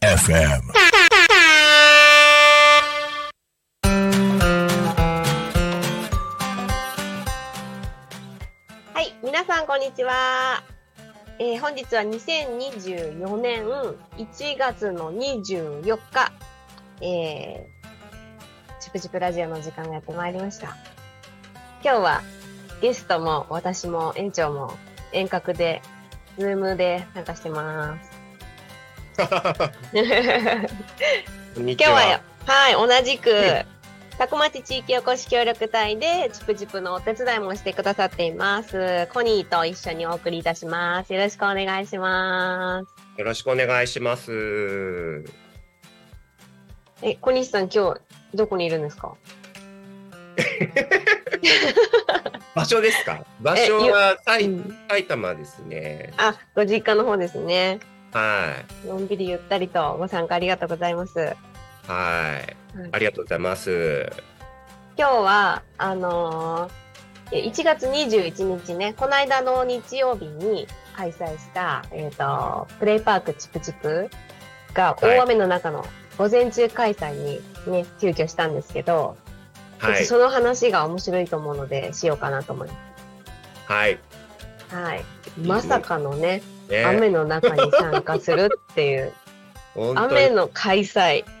FM. はい、皆さんこんにちは。えー本日は2024年1月の24日、えー、チュプチュプラジオの時間がやってまいりました。今日はゲストも私も園長も遠隔で、ズームで参加してます。今日はよ、はい、同じく、タコ町地域おこし協力隊で、チュプチュプのお手伝いもしてくださっています。コニーと一緒にお送りいたします。よろしくお願いします。よろしくお願いします。え、小西さん今日、どこにいるんですか？場所ですか？場所は埼うん埼玉ですね。あ、ご実家の方ですね。はのんびりゆったりとご参加ありがとうございます。い。はい。ありがとうございます。今日は、あのー、え1月21日ね、この間の日曜日に開催した、えっ、と、プレイパークチプチプが大雨の中の午前中開催にね、急遽したんですけど、はい。その話が面白いと思うので、しようかなと思いまはい。す。はい。まさかのね、ね、雨の中に参加するっていう、雨の開催。うん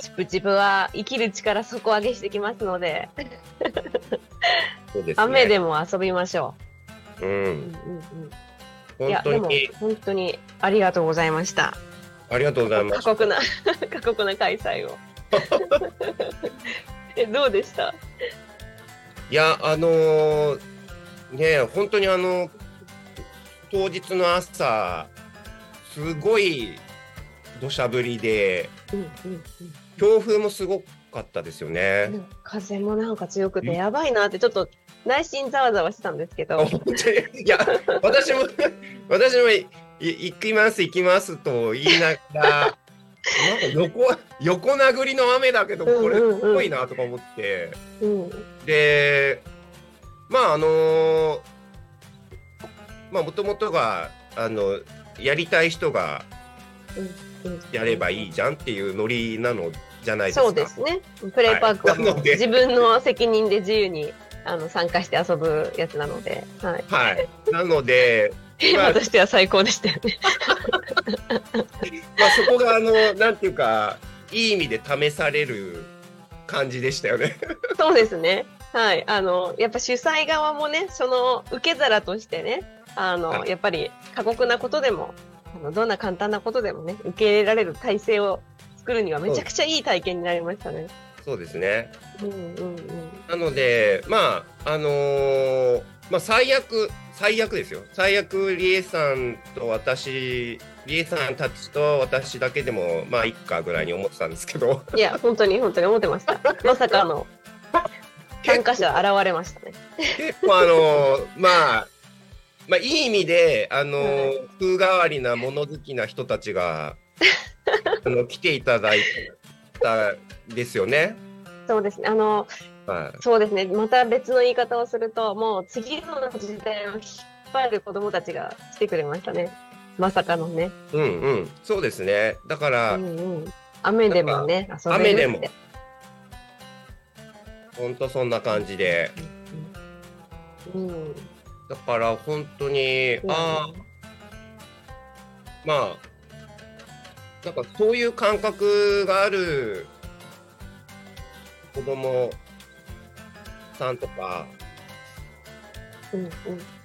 チプチプは生きる力底上げしてきますので、ね。雨でも遊びましょう。う。うんんうんうん、いや、でも本当にありがとうございました。ありがとうございます。過酷な、過酷な開催を。え、どうでした？いや、あのーね、本当にあの、当日の朝、すごい土砂降りで、強風もすごかったですよね。うん。風もなんか強くてやばいなってちょっと内心ざわざわしてたんですけど。いや私も私も行きます行きますと言いながらなんか横横殴りの雨だけどこれうんうんうんすごいなとか思って、うんでまああのまあもともとがあのやりたい人がうんやればいいじゃんっていうノリなのじゃないですか。そうですね。プレイパークははい自分の責任で自由にあの参加して遊ぶやつなので、はい。はい。なので、テーマとしては最高でしたよね。まあそこがあのなんていうかいい意味で試される感じでしたよね。そうですね。はい。あの、やっぱ主催側もね、その受け皿としてね、あの、はいやっぱり過酷なことでも、あのどんな簡単なことでもね、受け入れられる体制を作るにはめちゃくちゃいい体験になりましたね。そうですね。うんうんうん。なので、まあ、あのーまあ、最悪、最悪ですよ。最悪、リエさんと私、リエさんたちと私だけでも、まあ、いっかぐらいに思ってたんですけど、いや、本当に本当に思ってました。まさかの参加者現れましたね。結構、あのーまあ、まあ、いい意味で、あの風変わりな物好きな人たちが、あの、来ていただいたですよね。そうですね。あの、はい。そうですね。また別の言い方をすると、もう次の時代を引っ張る子供たちが来てくれましたね。まさかのね。うんうん。そうですね。だから、うんうん。雨でもね。雨でもほんとそんな感じで。うん。うん。だから本当に、ああ、まあ、なんかそういう感覚がある子供さんとか、うん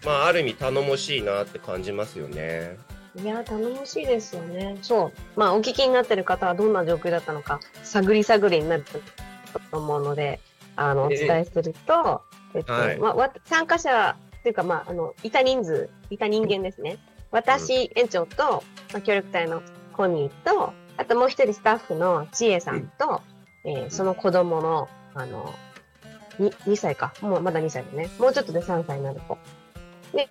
まあ、ある意味頼もしいなって感じますよね。うん。いや、頼もしいですよね。そう。まあ、お聞きになってる方はどんな状況だったのか、探り探りになると思うので、あの、おええ伝えすると、えっと、はいまあわ、参加者っていうか、まあ、あの、いた人数、いた人間ですね。私、園長と、まあ、協力隊のコニーと、あともう一人スタッフの千恵さんと、えーその子供の、あの、に 2, 歳か。もうまだ2歳だね。もうちょっとで3歳になる子。で、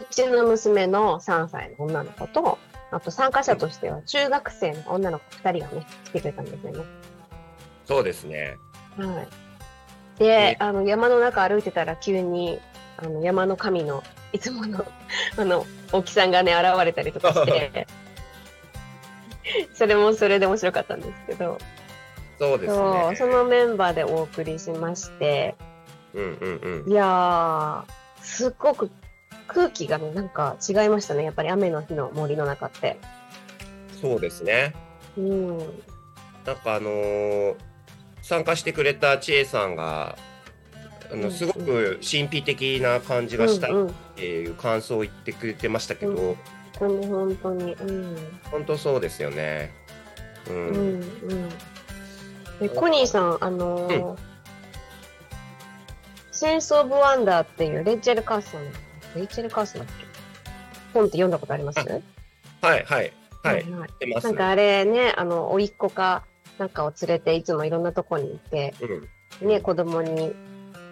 うちの娘の3歳の女の子と、あと参加者としては中学生の女の子2人がね、来てくれたんですよね。そうですね。はい。で、あの、山の中歩いてたら急に、あの、山の神の、いつもの、あの、大木さんがね、現れたりとかして、それもそれで面白かったんですけど、そうですね。そう、そのメンバーでお送りしまして、うんうんうん。いやー、すっごく空気がね、なんか違いましたね。やっぱり雨の日の森の中って。そうですね。うん。なんかあのー参加してくれた千恵さんが、あうんのすごく神秘的な感じがしたっうんうんていう感想を言ってくれてましたけど、う本当に本当に。うん。本当そうですよね。うん。うんうん。で、コニーさん、あのーセンス・オブ・ワンダーっていうレイチェル・カーソン、レイチェル・カーソンだっけ？本って読んだことあります？はいはいはい。はい。なんかあれね、あの、甥っ子かなんかを連れていつもいろんなとこに行って、うん。ね、子供に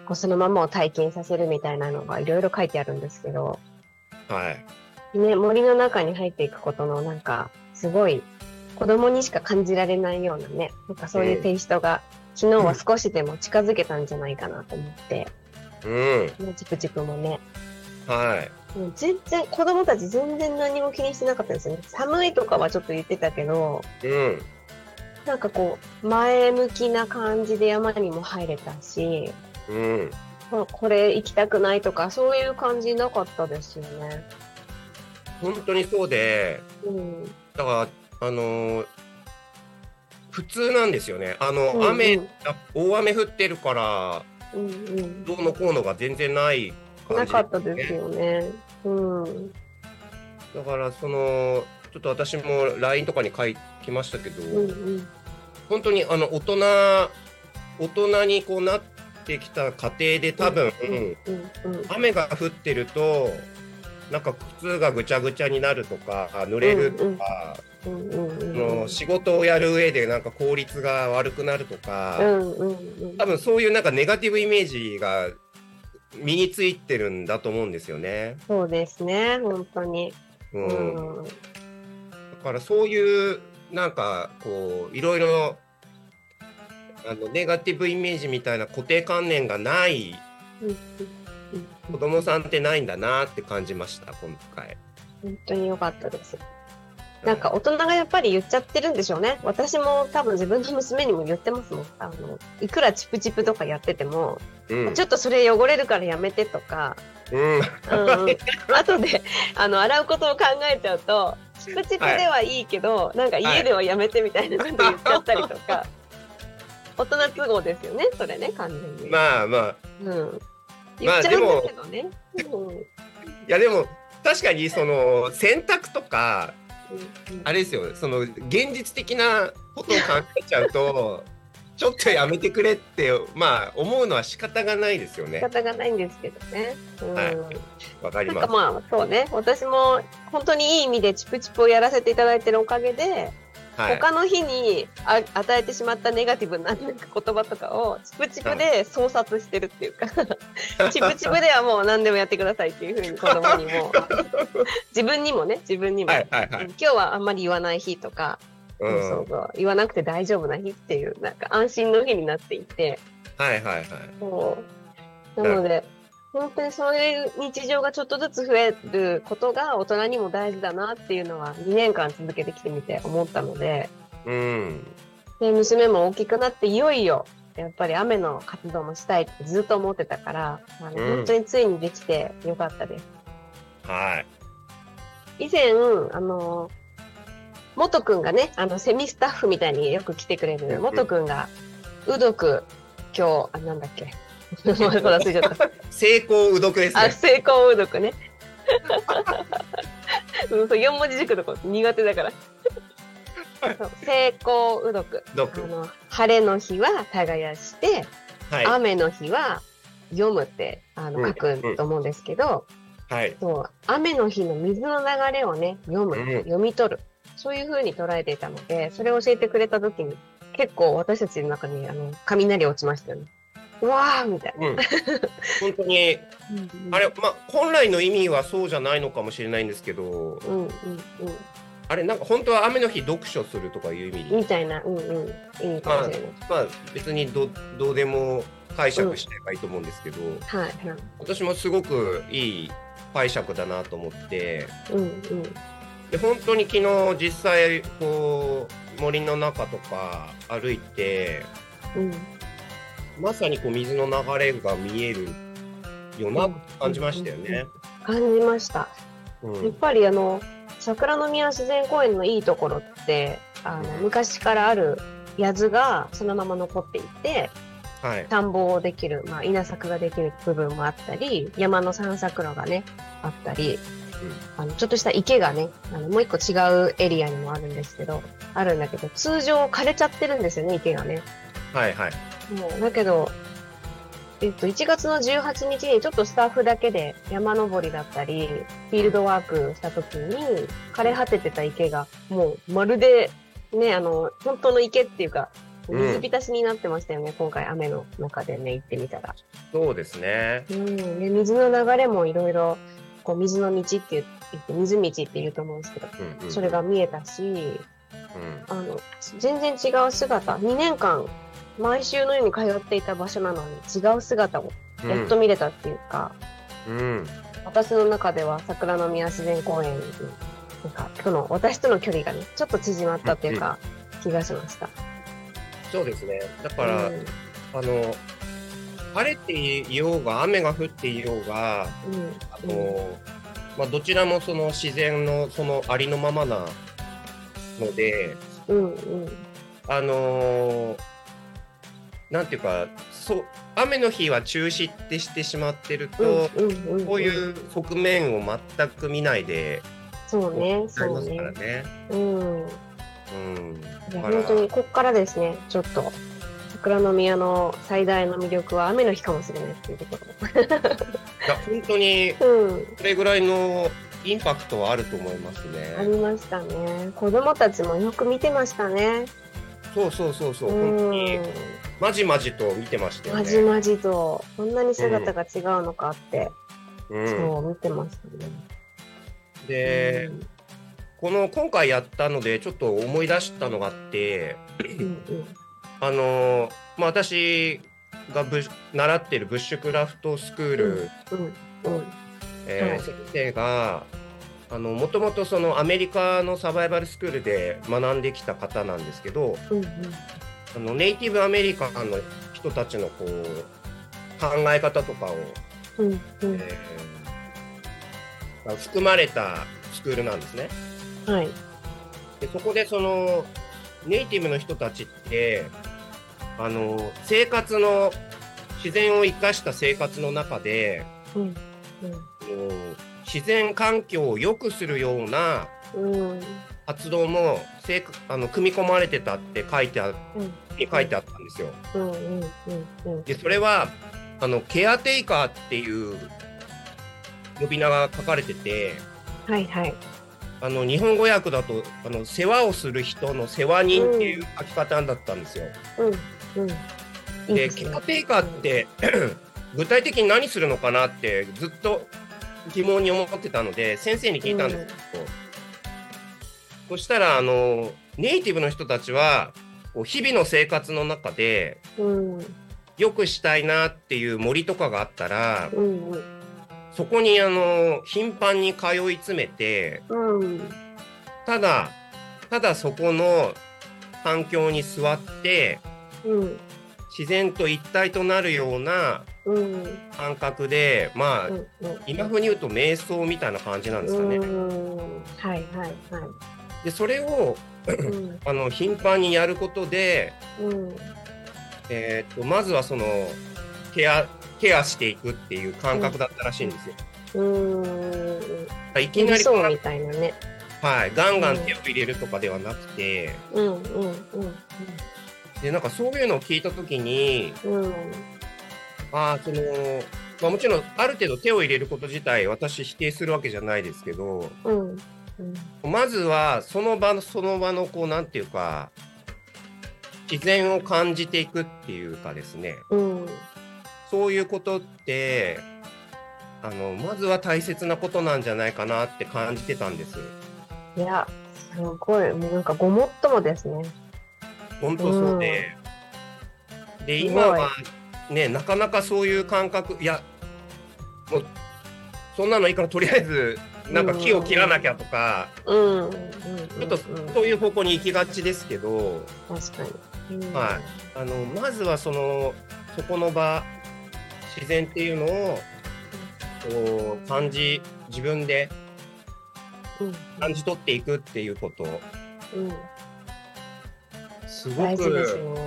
こうそのままを体験させるみたいなのがいろいろ書いてあるんですけど、はい。ね、森の中に入っていくことのなんか、すごい子供にしか感じられないようなね、なんかそういうテイストが、昨日は少しでも近づけたんじゃないかなと思って、うん。ね、チプチプもね、はい。もう全然、子供たち全然何も気にしてなかったですよね。寒いとかはちょっと言ってたけど、うん。なんかこう、前向きな感じで山にも入れたし、うん。ここれ行きたくないとか、そういう感じなかったですよね。本当にそうで、うん。だから、あのー普通なんですよね。あの、うんうん雨、あ大雨降ってるから、うんうん。どうのこうのが全然ない感じ、なかったですよね。うん。だから、その、ちょっと私も LINE とかに書きましたけど、うんうん。本当にあの大人、大人にこうなってきた過程で多分、うんうんうん。雨が降ってると、なんか靴がぐちゃぐちゃになるとか、濡れるとか、うんうんうんその仕事をやる上でなんか効率が悪くなるとか、うんうんうん。多分そういうなんかネガティブイメージが身についてるんだと思うんですよね。そうですね、本当に。ううんん。だからそういうなんかこういろいろあのネガティブイメージみたいな固定観念がない子供さんってないんだなって感じました今回。本当に良かったです。なんか大人がやっぱり言っちゃってるんでしょうね。私も多分自分の娘にも言ってますもん。あの、いくらチプチプとかやってても、うん。ちょっとそれ汚れるからやめてとか、うん。後であの洗うことを考えちゃうとチプチプではいいけど、なんか家ではやめてみたいなこと言っちゃったりとか、大人都合ですよねそれね完全に、まあまあ。うん、言っちゃうんだけどね、うん。いやでも確かにその選択とかうんあれですよその現実的なことを考えちゃうと ちょっとやめてくれってまあ思うのは仕方がないですよ仕ね。方がないんですけどね、うんはいわかります。なんかまあそうね私も本当にいい意味でチプチプをやらせていただいてるおかげで、はい。他の日にあ与えてしまったネガティブな言葉とかをチプチプで創殺してるっていうか、チプチプではもう何でもやってくださいっていうふうに 子供にも自分にもね自分にも、はいはいはいうん。今日はあんまり言わない日とか、うん。そうそう言わなくて大丈夫な日っていうなんか安心の日になっていてはいはいはい。そうなので本当にそういう日常がちょっとずつ増えることが大人にも大事だなっていうのは2年間続けてきてみて思ったので。うん。で、娘も大きくなっていよいよ、やっぱり雨の活動もしたいってずっと思ってたから、あのうん本当についにできてよかったです。はい。以前、あの、元くんがね、あの、セミスタッフみたいによく来てくれるうん元くんが、うどく、今日、あ、なんだっけ。もう忘れちゃった。成功うどくですあ、ね。成功うどくね。うん、そう、四文字熟読苦手だから。成功うどく。うどくあ。の、晴れの日は耕して、はい。雨の日は読むってあのうん書くと思うんですけど、はい。そう雨の日の水の流れをね読む、うん読み取るそういう風に捉えていたのでそれを教えてくれた時に結構私たちの中にあの雷落ちましたよね。うわーみたいな。うん。本当に、あれ、まあ、本来の意味はそうじゃないのかもしれないんですけど、うんうんうんあれなんか本当は雨の日読書するとかいう意味みたいな、うんうん、いいかもしれない。まあ別にどどうでも解釈してればいいと思うんですけど、はいはい。私もすごくいい解釈だなと思ってうんうん。で本当に昨日実際こう森の中とか歩いてうん。まさにこう水の流れが見えるよなって感じましたよね。感じました。うんやっぱりあの、桜の宮自然公園のいいところって、あの、昔からある谷がそのまま残っていて、はい田んぼをできる、まあ、稲作ができる部分もあったり、山の散策路がね、あったり、あの、ちょっとした池がね、あの、もう一個違うエリアにもあるんですけど、あるんだけど、通常枯れちゃってるんですよね、池がね。はいはいもう、だけど、えっと、1月の18日にちょっとスタッフだけで山登りだったり、フィールドワークした時に、枯れ果ててた池が、もうまるで、ね、あの、本当の池っていうか、うん水浸しになってましたよね、今回雨の中でね、行ってみたら。そうですね。うん。で、水の流れもいろいろ、こう、水の道って言って、水道って言うと思うんですけど、うんうんそれが見えたし、うんあの、全然違う姿、2年間、毎週のように通っていた場所なのに違う姿をやっと見れたっていうか、うん。私の中では桜の宮自然公園に、なんか、その、私との距離がね、ちょっと縮まったっていうか、気がしました。そうですね。だから、うん、あの晴れていようが雨が降っていようが、あうん、のまあ、どちらもその自然のそのありのままなので、うん、うん、あのーなんていうかそう雨の日は中止ってしてしまってると、うん、うん、うん。こういう側面を全く見ないでそうね、そうね。ね。うん。うん、本当に、こっからですね、ちょっと、桜の宮の最大の魅力は雨の日かもしれないっていうとこいや本当にろ。うん。それぐらいのインパクトはあると思いますね。ありましたね。子供たちもよく見てましたね。そうそうそうそう、うん本当に。まじまじと見てましたよね。まじまじと、こんなに姿が違うのかって、うん、そう、見てましたね。で、この今回やったのでちょっと思い出したのがあって、うん、うん、あのまあ、私がブッ習ってるブッシュクラフトスクール、うん、うん、はいえー先生があのもともとそのアメリカのサバイバルスクールで学んできた方なんですけどうん、うん、あのネイティブアメリカンの人たちのこう考え方とかを、うん、うん、えー含まれたスクールなんですね。はい、でそこでそのネイティブの人たちってあの生活の自然を生かした生活の中でうん、うん、自然環境を良くするようなうん、活動もせいあの組み込まれてたって書いてあうん、に書いてあったんですよ。うん、うん、うん、でそれはあのケアテイカーっていう呼び名が書かれててはい、はい、あの日本語訳だとあの世話をする人の世話人っていう書き方だったんですよ。うん、うん。いいで、ケアテイカーって 具体的に何するのかなってずっと疑問に思ってたので先生に聞いたんですけど、そしたらあのネイティブの人たちはこう日々の生活の中でうん、良くしたいなっていう森とかがあったらうん、うん、そこにあの頻繁に通い詰めてうん、ただただそこの環境に座ってうん、自然と一体となるようなうん、感覚でまあ、うん、今風に言うと瞑想みたいな感じなんですかね。うん、はい、はい、はい。でそれをうん、あの頻繁にやることで、うん、えー、とまずはそのケアケアしていくっていう感覚だったらしいんですよ。うん、いきなりそうみたいなね。はい、ガンガン手を入れるとかではなくて、うん、うん、でなんかそういうのを聞いた時にうん、うん、あーその、まあ、もちろんある程度手を入れること自体私否定するわけじゃないですけどうん、うん、まずはその場のその場のこうなんていうか自然を感じていくっていうかですね。うん、そういうことってあのまずは大切なことなんじゃないかなって感じてたんです。いや、すごい、もうなんかごもっともですね。本当そうで、で、今はね、なかなかそういう感覚、いや、もう、そんなのいいから、とりあえず、なんか木を切らなきゃとか、うん。うん。うんちょっとそういう方向に行きがちですけど、確かに。うんはいあのまずはそのそこの場自然っていうのをこう感じ自分でうん。感じ取っていくっていうことうん。すご大事ですくね。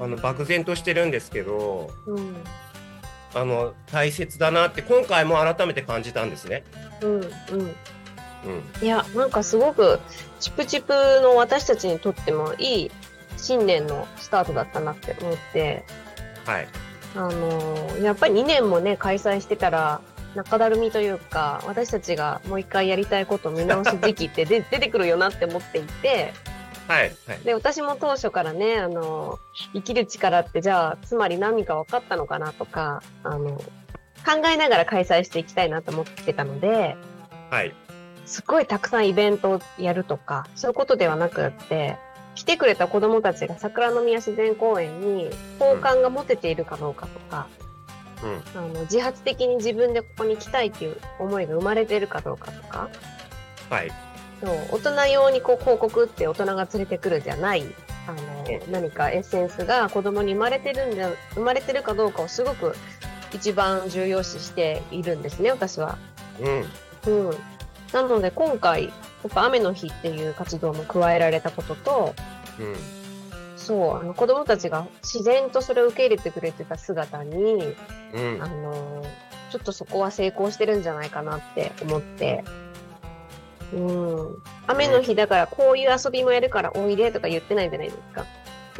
あの漠然としてるんですけどうん。あの大切だなって今回も改めて感じたんですね。うん。うん。うんいや、なんかすごく、チプチプの私たちにとってもいい新年のスタートだったなって思って、はいあのーやっぱり2年もね、開催してたら、中だるみというか、私たちがもう一回やりたいことを見直す時期って で出てくるよなって思っていて、はいはいで、私も当初からね、あのー生きる力ってじゃあ、つまり何か分かったのかなとか、あの考えながら開催していきたいなと思ってたので、はい。すっごいたくさんイベントをやるとか、そういうことではなくって、来てくれた子供たちが桜の宮自然公園に好感が持てているかどうかとか、うん。あの自発的に自分でここに来たいっていう思いが生まれているかどうかとか、はい。そう大人用にこう広告って大人が連れてくるじゃない、あの何かエッセンスが子供に生まれてるんじゃ、生まれてるかどうかをすごく一番重要視しているんですね、私は。うんうん。なので今回、やっぱ雨の日っていう活動も加えられたことと、うんそう、あの子供たちが自然とそれを受け入れてくれてた姿に、うんあの、ちょっとそこは成功してるんじゃないかなって思って、うん。雨の日だからこういう遊びもやるからおいでとか言ってないじゃないですか。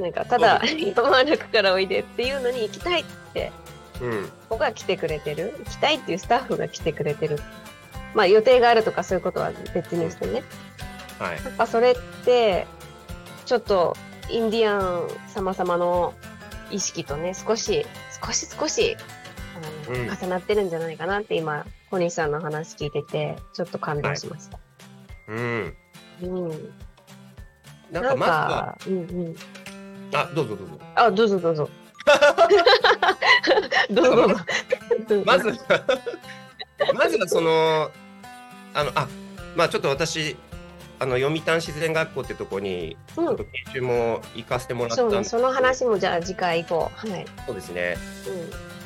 なんか、ただ、山歩くからおいでっていうのに行きたいってうん子が来てくれてる。行きたいっていうスタッフが来てくれてる。まあ予定があるとかそういうことは別にしてね、はい。なんかそれってちょっとインディアン様々の意識とね少し少し少しあの、うん重なってるんじゃないかなって今小西さんの話聞いててちょっと感動しました、うん。うん。なんかまずはうん。うん。あどうぞどうぞ。あどうぞどうぞ どうぞ。どうぞ。まず まずはそのあのあまあちょっと私あの読谷自然学校ってとこにちうん。ょっと研修も行かせてもらったんですねその話もじゃあ次回行こうはい、そうですね。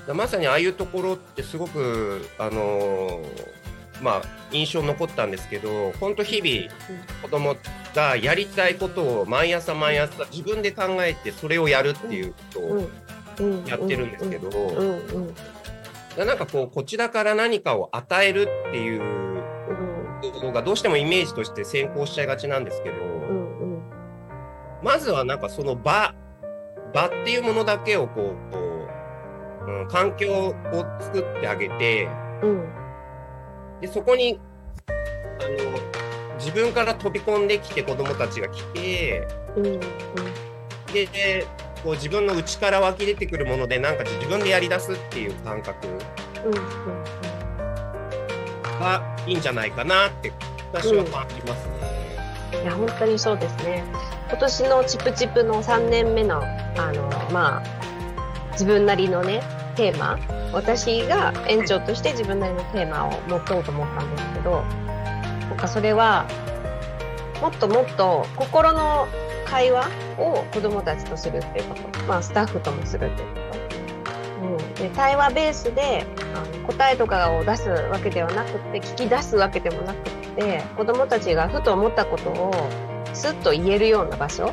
うん。まさにああいうところってすごくあのーまあ印象に残ったんですけど本当日々子供がやりたいことを毎朝毎朝自分で考えてそれをやるっていうことをうんやってるんですけど、なんかこうこちらから何かを与えるっていううんことがどうしてもイメージとして先行しちゃいがちなんですけど、うんうんまずはなんかその場場っていうものだけをこうこう、うん、環境を作ってあげて。うん。でそこにあの自分から飛び込んできて子どもたちが来て。うんうん。ででこう自分の内から湧き出てくるものでなんか自分でやり出すっていう感覚。うん。がいいんじゃないかなって私は感じますね。いや本当にそうですね。今年のチプチプの3年目のあのまあ自分なりのねテーマ。私が園長として自分なりのテーマを持とうと思ったんですけどなんかそれはもっともっと心の会話を子どもたちとするっていうこと、まあ、スタッフともするっていうこと、うん、で対話ベースであの答えとかを出すわけではなくて聞き出すわけでもなくて子どもたちがふと思ったことをスッと言えるような場所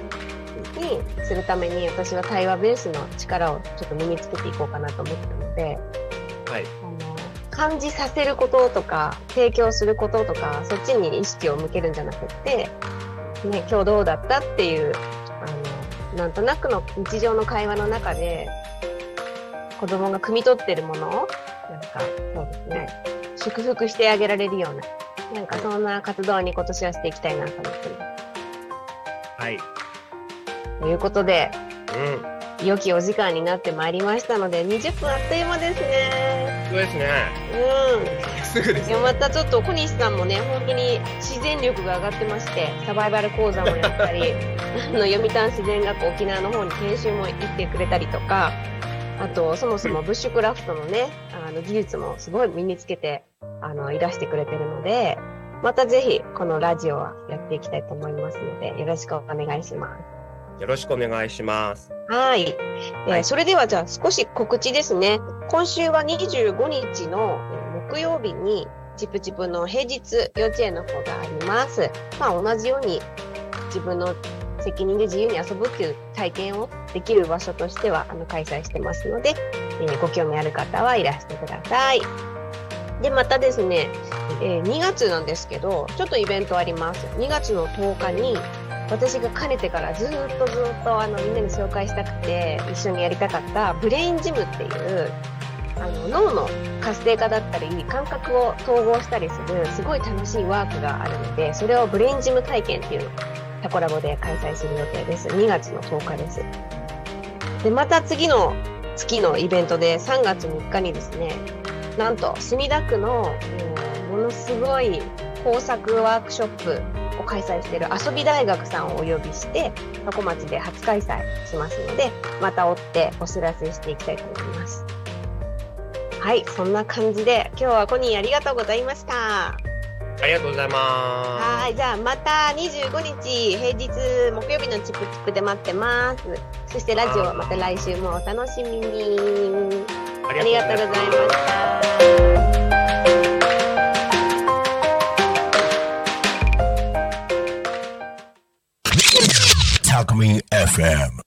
にするために私は対話ベースの力をちょっと身につけていこうかなと思ってるのではい。あの感じさせることとか提供することとかそっちに意識を向けるんじゃなくって、ね、今日どうだったっていうなんとなくの日常の会話の中で子供が汲み取ってるもの？をなんかそうですね祝福してあげられるようななんかそんな活動に今年はしていきたいなと思ってます。はいということでうん良きお時間になってまいりましたので、20分あっという間ですね。そうですね。うん。すぐですよ。いやまたちょっと小西さんもね本当に自然力が上がってましてサバイバル講座もやったり あの読谷自然学校沖縄の方に研修も行ってくれたりとかあとそもそもブッシュクラフトのねあの技術もすごい身につけてあのいらしてくれてるのでまたぜひこのラジオはやっていきたいと思いますのでよろしくお願いします。よろしくお願いします。はい、えーはいそれではじゃあ少し告知ですね。今週は25日のえー木曜日にチプチプの平日幼稚園の方があります。まあ同じように自分の責任で自由に遊ぶっていう体験をできる場所としてはあの開催してますので、えーご興味ある方はいらしてください。で、またですね、えー2月なんですけど、ちょっとイベントあります。2月の10日に私がかねてからずっとずっとあのみんなに紹介したくて一緒にやりたかったブレインジムっていうあの脳の活性化だったり感覚を統合したりするすごい楽しいワークがあるのでそれをブレインジム体験っていうのをタコラボで開催する予定です。2月の10日です。でまた次の月のイベントで3月3日にですねなんと墨田区の、うんものすごい工作ワークショップを開催している遊び大学さんをお呼びして、多古町で初開催しますので、また追ってお知らせしていきたいと思います。はい、そんな感じで、今日はコニーありがとうございました。ありがとうございまはい、じゃあまた25日、平日木曜日のチップチップで待ってます。そしてラジオはまた来週もお楽しみに。す。あありがとうございました。Talk Me FM.